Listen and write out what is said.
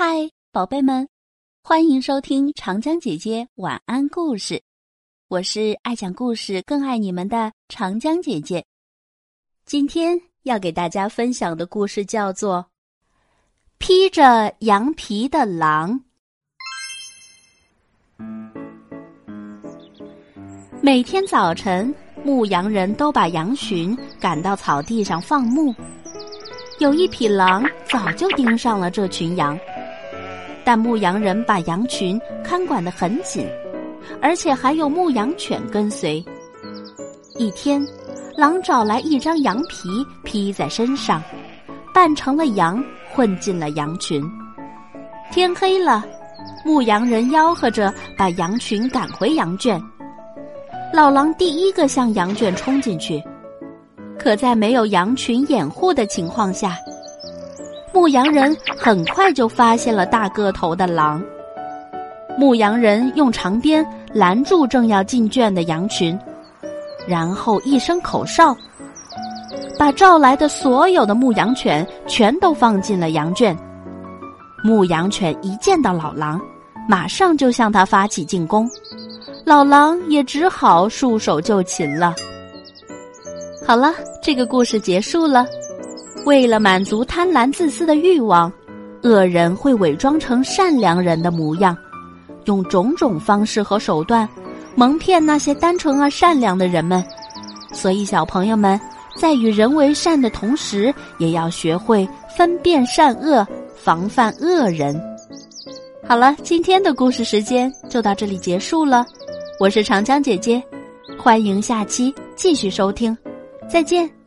嗨，宝贝们，欢迎收听长江姐姐晚安故事。我是爱讲故事、更爱你们的长江姐姐。今天要给大家分享的故事叫做《披着羊皮的狼》。每天早晨，牧羊人都把羊群赶到草地上放牧。有一匹狼早就盯上了这群羊。但牧羊人把羊群看管得很紧，而且还有牧羊犬跟随。一天，狼找来一张羊皮披在身上，扮成了羊，混进了羊群。天黑了，牧羊人吆喝着把羊群赶回羊圈。老狼第一个向羊圈冲进去，可在没有羊群掩护的情况下。牧羊人很快就发现了大个头的狼。牧羊人用长鞭拦住正要进圈的羊群，然后一声口哨，把召来的所有的牧羊犬全都放进了羊圈。牧羊犬一见到老狼，马上就向他发起进攻，老狼也只好束手就擒了。好了，这个故事结束了。为了满足贪婪自私的欲望，恶人会伪装成善良人的模样，用种种方式和手段蒙骗那些单纯而善良的人们。所以，小朋友们在与人为善的同时，也要学会分辨善恶，防范恶人。好了，今天的故事时间就到这里结束了。我是长江姐姐，欢迎下期继续收听，再见。